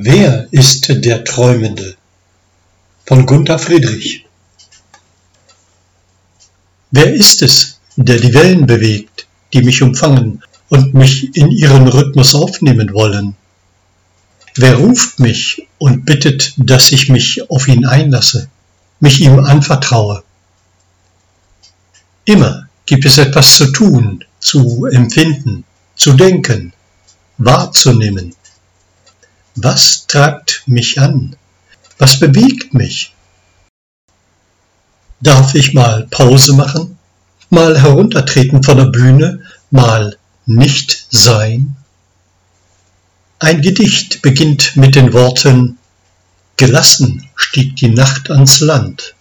Wer ist der Träumende? Von Gunther Friedrich. Wer ist es, der die Wellen bewegt, die mich umfangen und mich in ihren Rhythmus aufnehmen wollen? Wer ruft mich und bittet, dass ich mich auf ihn einlasse, mich ihm anvertraue? Immer gibt es etwas zu tun, zu empfinden, zu denken, wahrzunehmen. Was treibt mich an? Was bewegt mich? Darf ich mal Pause machen? Mal heruntertreten von der Bühne? Mal nicht sein? Ein Gedicht beginnt mit den Worten Gelassen stieg die Nacht ans Land.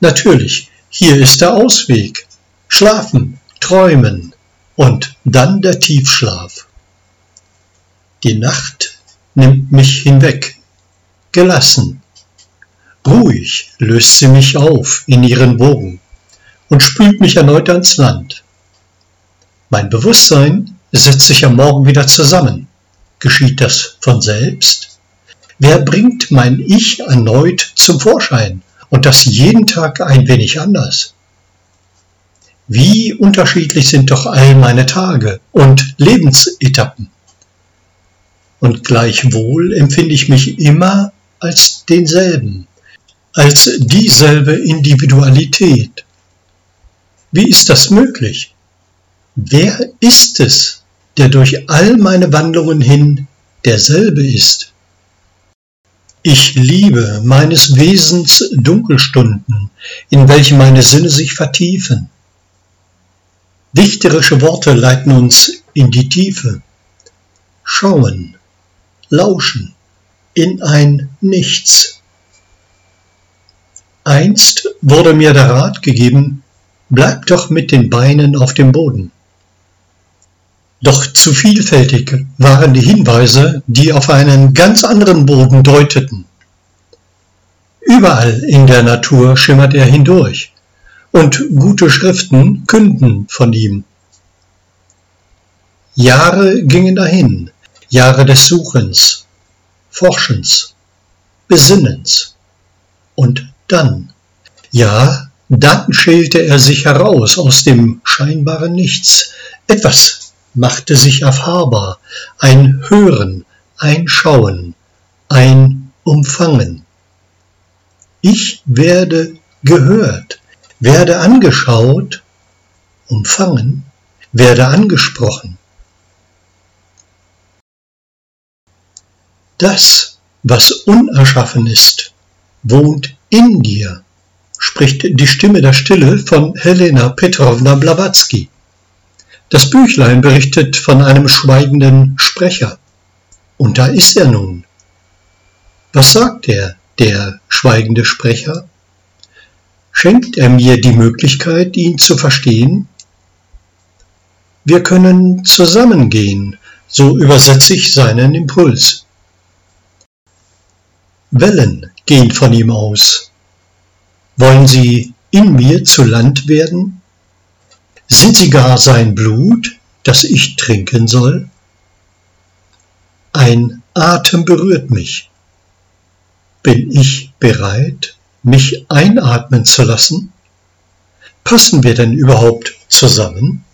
Natürlich, hier ist der Ausweg. Schlafen, träumen und dann der Tiefschlaf. Die Nacht nimmt mich hinweg, gelassen. Ruhig löst sie mich auf in ihren Wogen und spült mich erneut ans Land. Mein Bewusstsein setzt sich am Morgen wieder zusammen. Geschieht das von selbst? Wer bringt mein Ich erneut zum Vorschein und das jeden Tag ein wenig anders? Wie unterschiedlich sind doch all meine Tage und Lebensetappen und gleichwohl empfinde ich mich immer als denselben, als dieselbe Individualität. Wie ist das möglich? Wer ist es, der durch all meine Wandlungen hin derselbe ist? Ich liebe meines Wesens Dunkelstunden, in welche meine Sinne sich vertiefen. Dichterische Worte leiten uns in die Tiefe. Schauen, lauschen in ein Nichts. Einst wurde mir der Rat gegeben, bleib doch mit den Beinen auf dem Boden. Doch zu vielfältig waren die Hinweise, die auf einen ganz anderen Boden deuteten. Überall in der Natur schimmert er hindurch, und gute Schriften künden von ihm. Jahre gingen dahin, Jahre des Suchens, Forschens, Besinnens. Und dann, ja, dann schälte er sich heraus aus dem scheinbaren Nichts. Etwas machte sich erfahrbar, ein Hören, ein Schauen, ein Umfangen. Ich werde gehört, werde angeschaut, umfangen, werde angesprochen. Das, was unerschaffen ist, wohnt in dir, spricht die Stimme der Stille von Helena Petrovna Blavatsky. Das Büchlein berichtet von einem schweigenden Sprecher. Und da ist er nun. Was sagt er, der schweigende Sprecher? Schenkt er mir die Möglichkeit, ihn zu verstehen? Wir können zusammengehen, so übersetze ich seinen Impuls. Wellen gehen von ihm aus. Wollen sie in mir zu Land werden? Sind sie gar sein Blut, das ich trinken soll? Ein Atem berührt mich. Bin ich bereit, mich einatmen zu lassen? Passen wir denn überhaupt zusammen?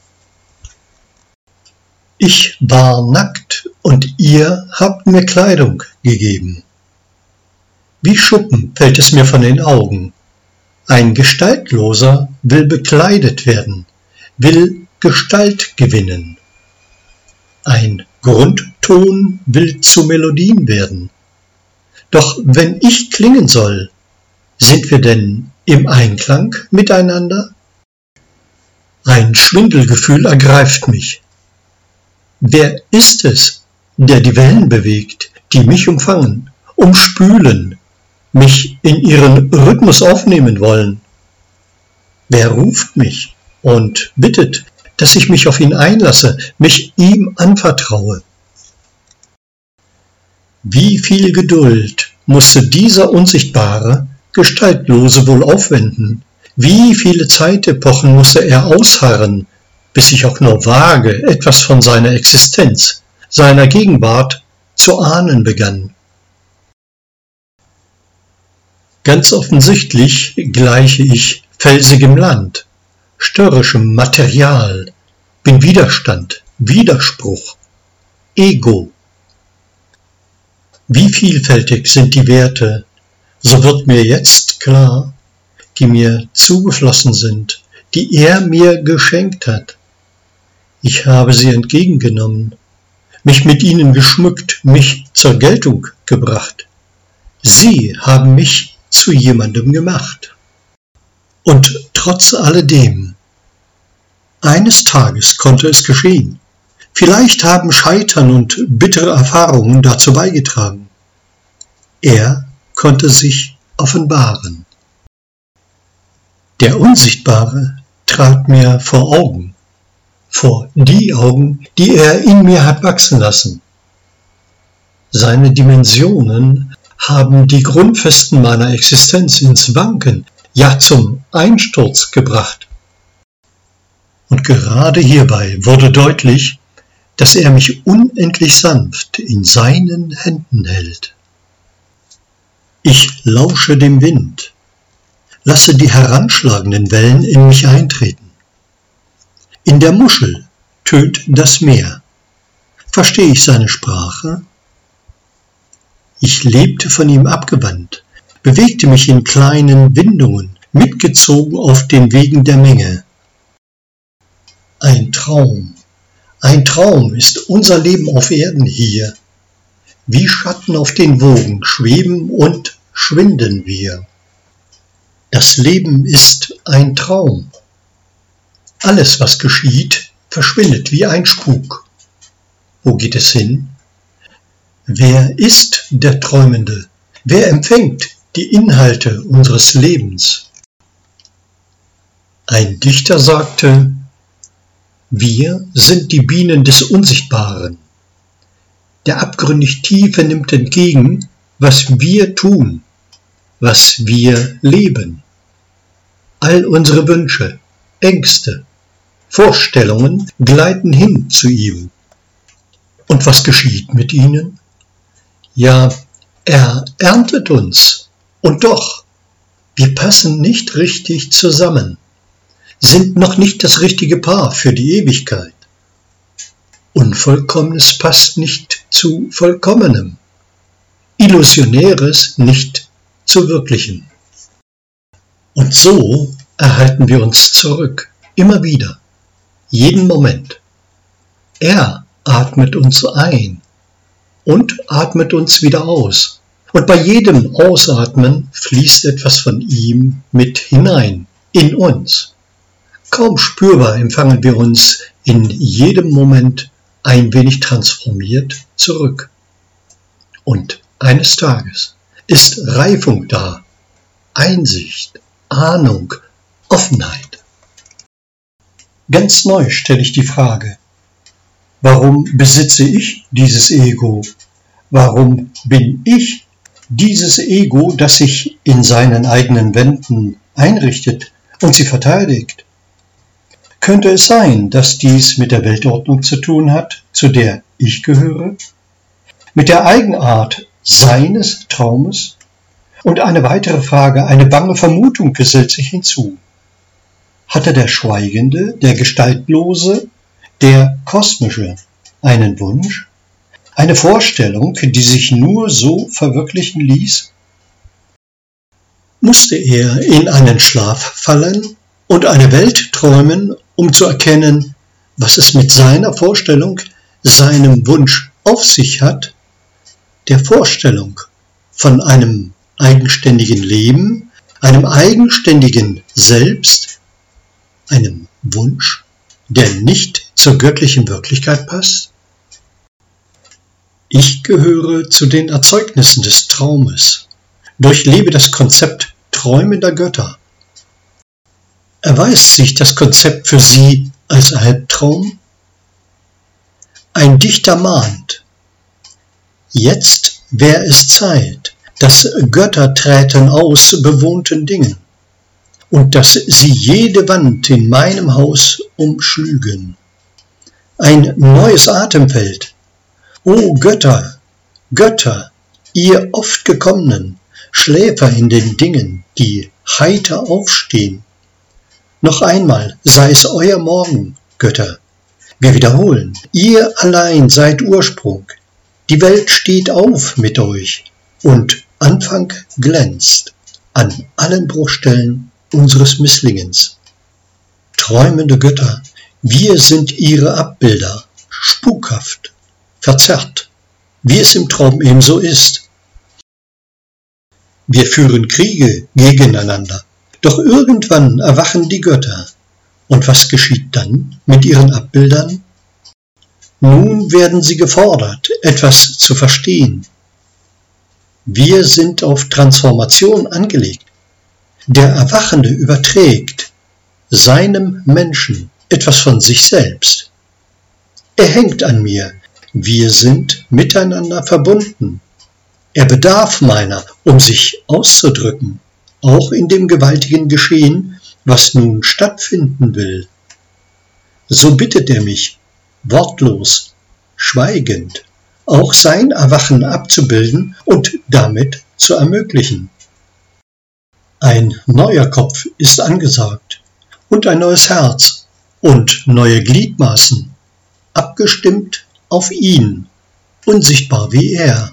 Ich war nackt und ihr habt mir Kleidung gegeben. Wie Schuppen fällt es mir von den Augen. Ein Gestaltloser will bekleidet werden, will Gestalt gewinnen. Ein Grundton will zu Melodien werden. Doch wenn ich klingen soll, sind wir denn im Einklang miteinander? Ein Schwindelgefühl ergreift mich. Wer ist es, der die Wellen bewegt, die mich umfangen, umspülen, mich in ihren Rhythmus aufnehmen wollen. Wer ruft mich und bittet, dass ich mich auf ihn einlasse, mich ihm anvertraue? Wie viel Geduld musste dieser Unsichtbare, Gestaltlose wohl aufwenden? Wie viele Zeitepochen musste er ausharren, bis ich auch nur wage, etwas von seiner Existenz, seiner Gegenwart zu ahnen begann. Ganz offensichtlich gleiche ich felsigem Land, störrischem Material, bin Widerstand, Widerspruch, Ego. Wie vielfältig sind die Werte, so wird mir jetzt klar, die mir zugeflossen sind, die er mir geschenkt hat. Ich habe sie entgegengenommen, mich mit ihnen geschmückt, mich zur Geltung gebracht. Sie haben mich zu jemandem gemacht. Und trotz alledem, eines Tages konnte es geschehen. Vielleicht haben Scheitern und bittere Erfahrungen dazu beigetragen. Er konnte sich offenbaren. Der Unsichtbare trat mir vor Augen, vor die Augen, die er in mir hat wachsen lassen. Seine Dimensionen haben die Grundfesten meiner Existenz ins Wanken, ja zum Einsturz gebracht. Und gerade hierbei wurde deutlich, dass er mich unendlich sanft in seinen Händen hält. Ich lausche dem Wind, lasse die heranschlagenden Wellen in mich eintreten. In der Muschel tönt das Meer. Verstehe ich seine Sprache? Ich lebte von ihm abgewandt, bewegte mich in kleinen Windungen, mitgezogen auf den Wegen der Menge. Ein Traum, ein Traum ist unser Leben auf Erden hier. Wie Schatten auf den Wogen schweben und schwinden wir. Das Leben ist ein Traum. Alles, was geschieht, verschwindet wie ein Spuk. Wo geht es hin? Wer ist der Träumende? Wer empfängt die Inhalte unseres Lebens? Ein Dichter sagte, wir sind die Bienen des Unsichtbaren. Der abgründig Tiefe nimmt entgegen, was wir tun, was wir leben. All unsere Wünsche, Ängste, Vorstellungen gleiten hin zu ihm. Und was geschieht mit ihnen? Ja, er erntet uns. Und doch, wir passen nicht richtig zusammen, sind noch nicht das richtige Paar für die Ewigkeit. Unvollkommenes passt nicht zu Vollkommenem, Illusionäres nicht zu Wirklichen. Und so erhalten wir uns zurück, immer wieder, jeden Moment. Er atmet uns ein und atmet uns wieder aus. Und bei jedem Ausatmen fließt etwas von ihm mit hinein, in uns. Kaum spürbar empfangen wir uns in jedem Moment ein wenig transformiert zurück. Und eines Tages ist Reifung da, Einsicht, Ahnung, Offenheit. Ganz neu stelle ich die Frage, Warum besitze ich dieses Ego? Warum bin ich dieses Ego, das sich in seinen eigenen Wänden einrichtet und sie verteidigt? Könnte es sein, dass dies mit der Weltordnung zu tun hat, zu der ich gehöre? Mit der Eigenart seines Traumes? Und eine weitere Frage, eine bange Vermutung gesellt sich hinzu. Hatte der Schweigende, der Gestaltlose, der kosmische, einen Wunsch, eine Vorstellung, die sich nur so verwirklichen ließ? Musste er in einen Schlaf fallen und eine Welt träumen, um zu erkennen, was es mit seiner Vorstellung, seinem Wunsch auf sich hat, der Vorstellung von einem eigenständigen Leben, einem eigenständigen Selbst, einem Wunsch, der nicht zur göttlichen Wirklichkeit passt? Ich gehöre zu den Erzeugnissen des Traumes, durchlebe das Konzept träumender Götter. Erweist sich das Konzept für Sie als Albtraum? Ein Dichter mahnt, jetzt wär es Zeit, dass Götter träten aus bewohnten Dingen und dass sie jede Wand in meinem Haus umschlügen. Ein neues Atemfeld. O Götter, Götter, ihr oft gekommenen, Schläfer in den Dingen, die heiter aufstehen. Noch einmal sei es euer Morgen, Götter. Wir wiederholen, ihr allein seid Ursprung. Die Welt steht auf mit euch und Anfang glänzt an allen Bruchstellen unseres Misslingens. Träumende Götter, wir sind ihre Abbilder, spukhaft, verzerrt, wie es im Traum ebenso ist. Wir führen Kriege gegeneinander, doch irgendwann erwachen die Götter. Und was geschieht dann mit ihren Abbildern? Nun werden sie gefordert, etwas zu verstehen. Wir sind auf Transformation angelegt. Der Erwachende überträgt seinem Menschen etwas von sich selbst. Er hängt an mir. Wir sind miteinander verbunden. Er bedarf meiner, um sich auszudrücken, auch in dem gewaltigen Geschehen, was nun stattfinden will. So bittet er mich, wortlos, schweigend, auch sein Erwachen abzubilden und damit zu ermöglichen. Ein neuer Kopf ist angesagt und ein neues Herz und neue Gliedmaßen, abgestimmt auf ihn, unsichtbar wie er.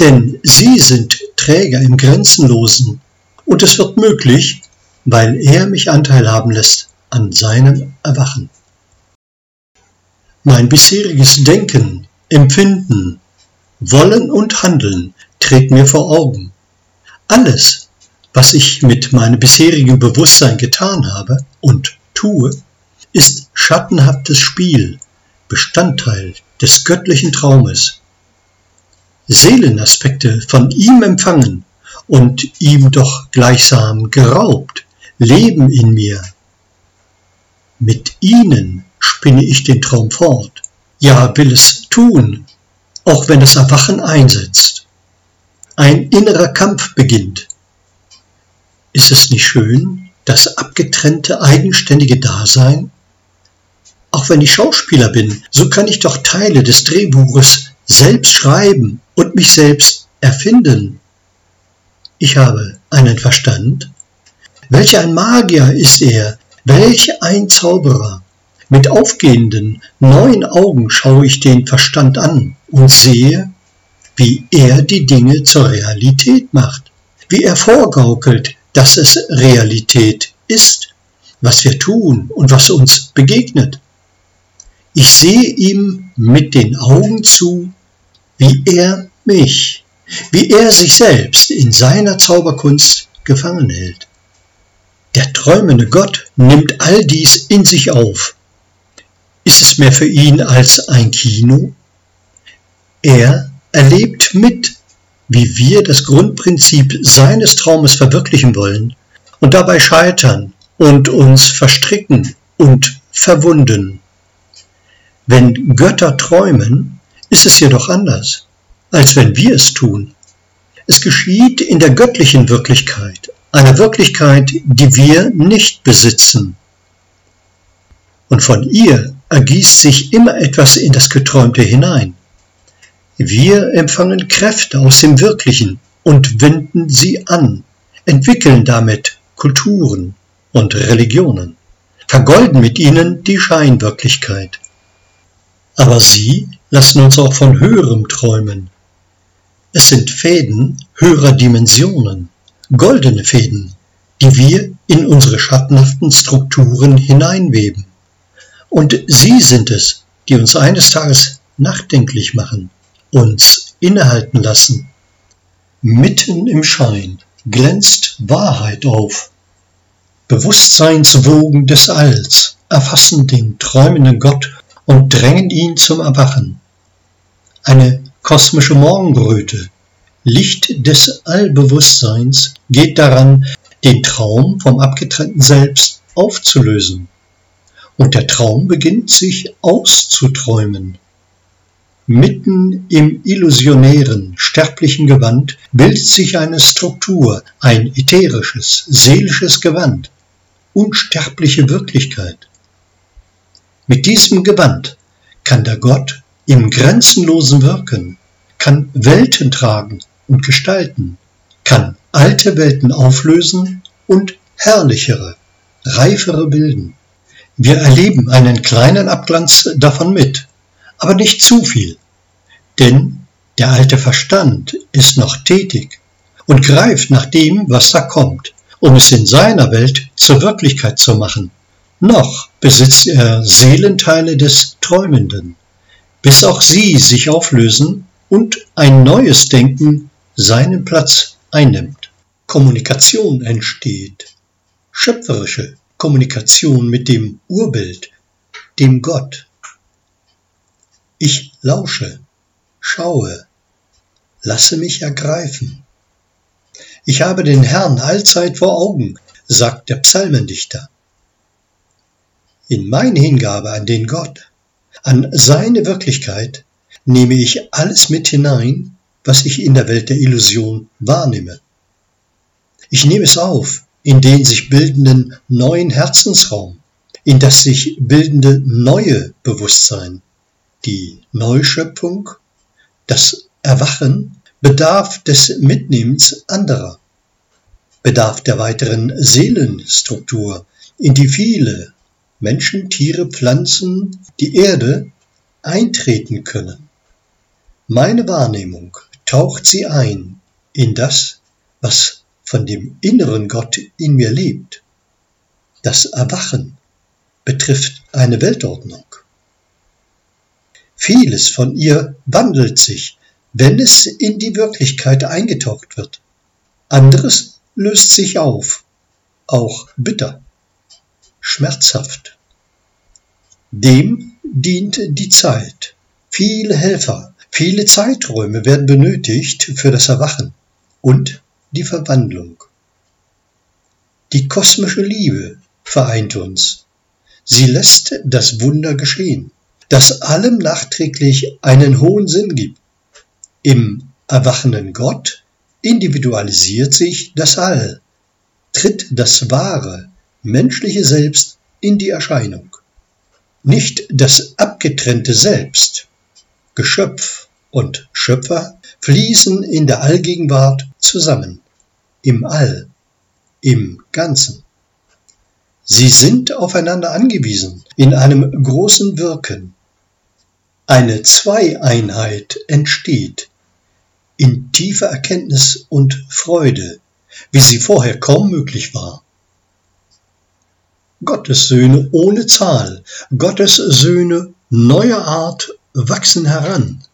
Denn sie sind Träger im Grenzenlosen und es wird möglich, weil er mich Anteil haben lässt an seinem Erwachen. Mein bisheriges Denken Empfinden, Wollen und Handeln trägt mir vor Augen. Alles, was ich mit meinem bisherigen Bewusstsein getan habe und tue, ist schattenhaftes Spiel, Bestandteil des göttlichen Traumes. Seelenaspekte von ihm empfangen und ihm doch gleichsam geraubt, leben in mir. Mit ihnen spinne ich den Traum fort ja will es tun, auch wenn das Erwachen einsetzt. Ein innerer Kampf beginnt. Ist es nicht schön, das abgetrennte, eigenständige Dasein? Auch wenn ich Schauspieler bin, so kann ich doch Teile des Drehbuches selbst schreiben und mich selbst erfinden. Ich habe einen Verstand. Welch ein Magier ist er, welch ein Zauberer. Mit aufgehenden, neuen Augen schaue ich den Verstand an und sehe, wie er die Dinge zur Realität macht, wie er vorgaukelt, dass es Realität ist, was wir tun und was uns begegnet. Ich sehe ihm mit den Augen zu, wie er mich, wie er sich selbst in seiner Zauberkunst gefangen hält. Der träumende Gott nimmt all dies in sich auf ist es mehr für ihn als ein Kino? Er erlebt mit, wie wir das Grundprinzip seines Traumes verwirklichen wollen und dabei scheitern und uns verstricken und verwunden. Wenn Götter träumen, ist es jedoch anders, als wenn wir es tun. Es geschieht in der göttlichen Wirklichkeit, einer Wirklichkeit, die wir nicht besitzen. Und von ihr ergießt sich immer etwas in das Geträumte hinein. Wir empfangen Kräfte aus dem Wirklichen und wenden sie an, entwickeln damit Kulturen und Religionen, vergolden mit ihnen die Scheinwirklichkeit. Aber sie lassen uns auch von höherem träumen. Es sind Fäden höherer Dimensionen, goldene Fäden, die wir in unsere schattenhaften Strukturen hineinweben. Und sie sind es, die uns eines Tages nachdenklich machen, uns innehalten lassen. Mitten im Schein glänzt Wahrheit auf. Bewusstseinswogen des Alls erfassen den träumenden Gott und drängen ihn zum Erwachen. Eine kosmische Morgenröte, Licht des Allbewusstseins, geht daran, den Traum vom abgetrennten Selbst aufzulösen und der Traum beginnt sich auszuträumen. Mitten im illusionären, sterblichen Gewand bildet sich eine Struktur, ein ätherisches, seelisches Gewand, unsterbliche Wirklichkeit. Mit diesem Gewand kann der Gott im grenzenlosen Wirken, kann Welten tragen und gestalten, kann alte Welten auflösen und herrlichere, reifere bilden. Wir erleben einen kleinen Abglanz davon mit, aber nicht zu viel, denn der alte Verstand ist noch tätig und greift nach dem, was da kommt, um es in seiner Welt zur Wirklichkeit zu machen. Noch besitzt er Seelenteile des Träumenden, bis auch sie sich auflösen und ein neues Denken seinen Platz einnimmt. Kommunikation entsteht, schöpferische Kommunikation mit dem Urbild, dem Gott. Ich lausche, schaue, lasse mich ergreifen. Ich habe den Herrn allzeit vor Augen, sagt der Psalmendichter. In meine Hingabe an den Gott, an seine Wirklichkeit, nehme ich alles mit hinein, was ich in der Welt der Illusion wahrnehme. Ich nehme es auf in den sich bildenden neuen Herzensraum, in das sich bildende neue Bewusstsein, die Neuschöpfung, das Erwachen bedarf des Mitnehmens anderer, bedarf der weiteren Seelenstruktur, in die viele Menschen, Tiere, Pflanzen, die Erde eintreten können. Meine Wahrnehmung taucht sie ein in das, was von dem inneren Gott in mir lebt. Das Erwachen betrifft eine Weltordnung. Vieles von ihr wandelt sich, wenn es in die Wirklichkeit eingetaucht wird. Anderes löst sich auf, auch bitter, schmerzhaft. Dem dient die Zeit. Viele Helfer, viele Zeiträume werden benötigt für das Erwachen und die Verwandlung. Die kosmische Liebe vereint uns. Sie lässt das Wunder geschehen das allem nachträglich einen hohen Sinn gibt. Im erwachenden Gott individualisiert sich das All, tritt das wahre, menschliche Selbst in die Erscheinung. Nicht das abgetrennte Selbst, Geschöpf und Schöpfer fließen in der Allgegenwart zusammen, im All, im Ganzen. Sie sind aufeinander angewiesen in einem großen Wirken, eine Zweieinheit entsteht in tiefer Erkenntnis und Freude, wie sie vorher kaum möglich war. Gottes Söhne ohne Zahl, Gottes Söhne neuer Art wachsen heran.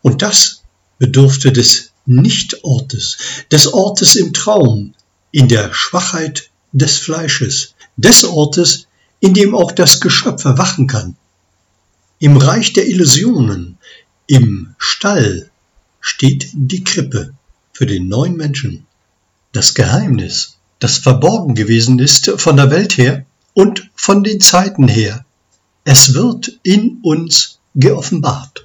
Und das bedurfte des Nichtortes, des Ortes im Traum, in der Schwachheit des Fleisches, des Ortes, in dem auch das Geschöpf erwachen kann. Im Reich der Illusionen, im Stall, steht die Krippe für den neuen Menschen. Das Geheimnis, das verborgen gewesen ist von der Welt her und von den Zeiten her, es wird in uns geoffenbart.